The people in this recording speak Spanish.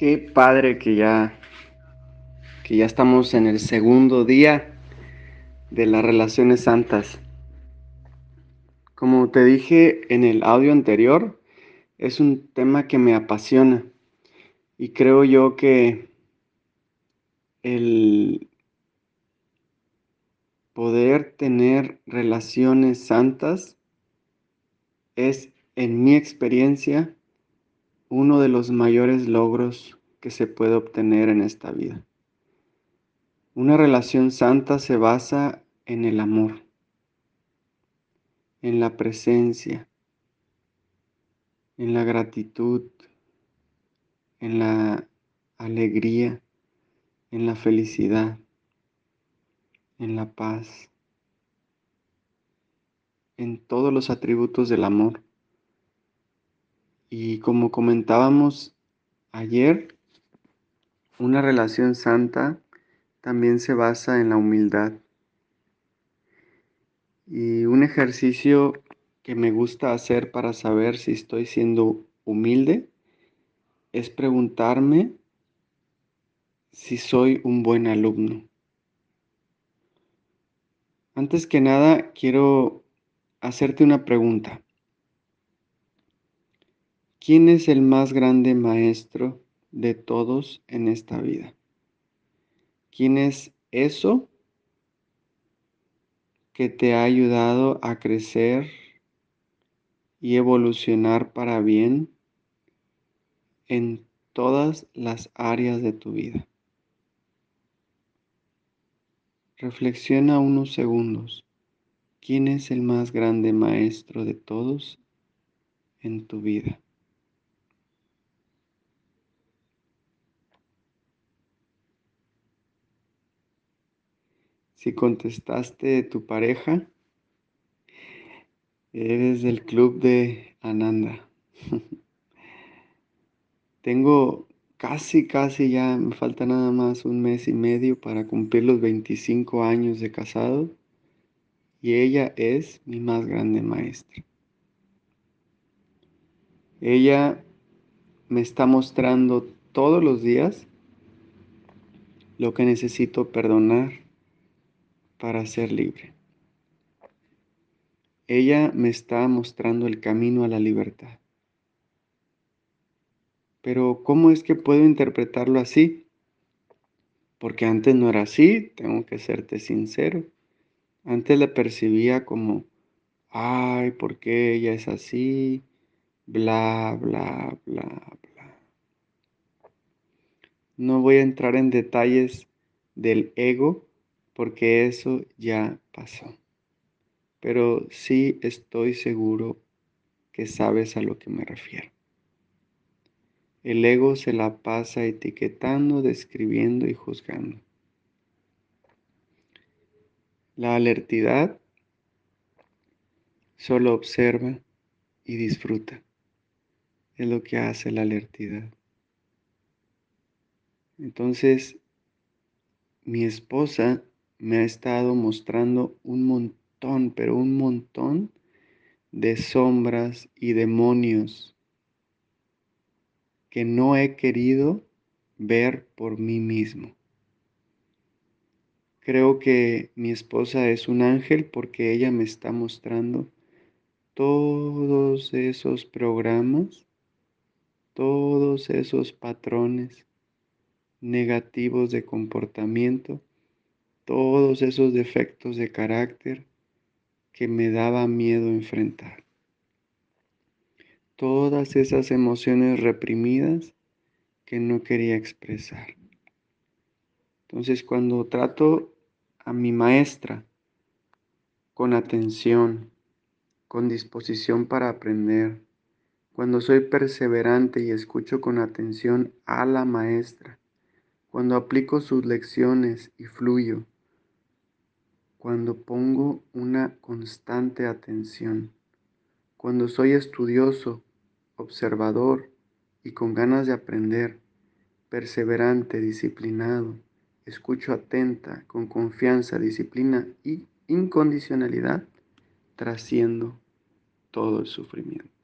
Qué padre que ya que ya estamos en el segundo día de las relaciones santas. Como te dije en el audio anterior, es un tema que me apasiona y creo yo que el poder tener relaciones santas es, en mi experiencia, uno de los mayores logros que se puede obtener en esta vida. Una relación santa se basa en el amor, en la presencia, en la gratitud, en la alegría, en la felicidad, en la paz, en todos los atributos del amor. Y como comentábamos ayer, una relación santa también se basa en la humildad. Y un ejercicio que me gusta hacer para saber si estoy siendo humilde es preguntarme si soy un buen alumno. Antes que nada, quiero hacerte una pregunta. ¿Quién es el más grande maestro de todos en esta vida? ¿Quién es eso que te ha ayudado a crecer y evolucionar para bien en todas las áreas de tu vida? Reflexiona unos segundos. ¿Quién es el más grande maestro de todos en tu vida? Si contestaste tu pareja, eres del club de Ananda. Tengo casi, casi ya, me falta nada más un mes y medio para cumplir los 25 años de casado y ella es mi más grande maestra. Ella me está mostrando todos los días lo que necesito perdonar para ser libre. Ella me está mostrando el camino a la libertad. Pero ¿cómo es que puedo interpretarlo así? Porque antes no era así, tengo que serte sincero. Antes la percibía como, ay, ¿por qué ella es así? Bla, bla, bla, bla. No voy a entrar en detalles del ego porque eso ya pasó. Pero sí estoy seguro que sabes a lo que me refiero. El ego se la pasa etiquetando, describiendo y juzgando. La alertidad solo observa y disfruta. Es lo que hace la alertidad. Entonces, mi esposa me ha estado mostrando un montón, pero un montón de sombras y demonios que no he querido ver por mí mismo. Creo que mi esposa es un ángel porque ella me está mostrando todos esos programas, todos esos patrones negativos de comportamiento todos esos defectos de carácter que me daba miedo enfrentar. Todas esas emociones reprimidas que no quería expresar. Entonces cuando trato a mi maestra con atención, con disposición para aprender, cuando soy perseverante y escucho con atención a la maestra, cuando aplico sus lecciones y fluyo, cuando pongo una constante atención, cuando soy estudioso, observador y con ganas de aprender, perseverante, disciplinado, escucho atenta, con confianza, disciplina y incondicionalidad, trasciendo todo el sufrimiento.